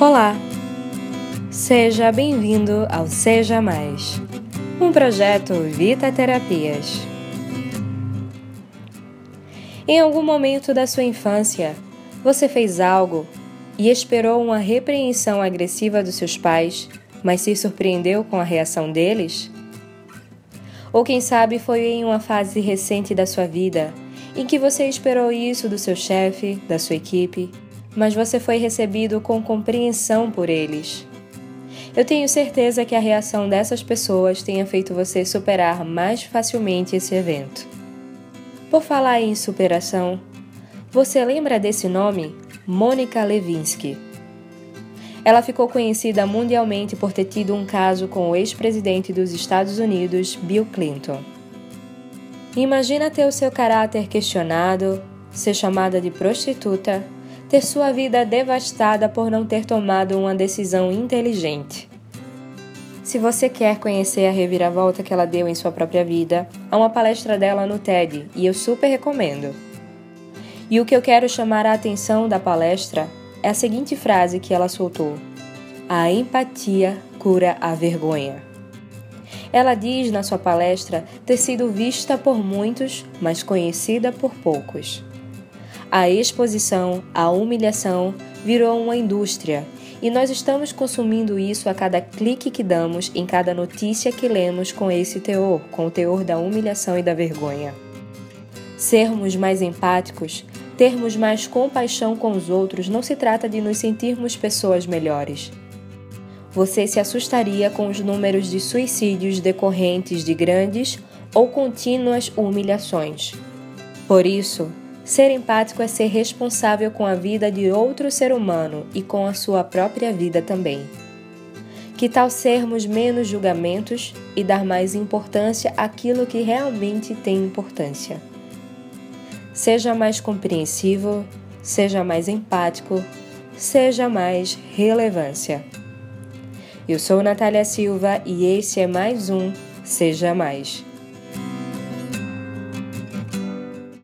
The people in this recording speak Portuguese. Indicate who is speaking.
Speaker 1: Olá! Seja bem-vindo ao Seja Mais, um projeto Vita Terapias. Em algum momento da sua infância, você fez algo e esperou uma repreensão agressiva dos seus pais, mas se surpreendeu com a reação deles? Ou quem sabe foi em uma fase recente da sua vida em que você esperou isso do seu chefe, da sua equipe, mas você foi recebido com compreensão por eles. Eu tenho certeza que a reação dessas pessoas tenha feito você superar mais facilmente esse evento. Por falar em superação, você lembra desse nome? Mônica Levinsky. Ela ficou conhecida mundialmente por ter tido um caso com o ex-presidente dos Estados Unidos, Bill Clinton. Imagina ter o seu caráter questionado, ser chamada de prostituta ter sua vida devastada por não ter tomado uma decisão inteligente. Se você quer conhecer a reviravolta que ela deu em sua própria vida, há uma palestra dela no TED e eu super recomendo. E o que eu quero chamar a atenção da palestra é a seguinte frase que ela soltou: A empatia cura a vergonha. Ela diz na sua palestra ter sido vista por muitos, mas conhecida por poucos. A exposição, a humilhação virou uma indústria e nós estamos consumindo isso a cada clique que damos, em cada notícia que lemos com esse teor, com o teor da humilhação e da vergonha. Sermos mais empáticos, termos mais compaixão com os outros, não se trata de nos sentirmos pessoas melhores. Você se assustaria com os números de suicídios decorrentes de grandes ou contínuas humilhações. Por isso, Ser empático é ser responsável com a vida de outro ser humano e com a sua própria vida também. Que tal sermos menos julgamentos e dar mais importância àquilo que realmente tem importância? Seja mais compreensivo, seja mais empático, seja mais relevância. Eu sou Natália Silva e esse é mais um Seja Mais.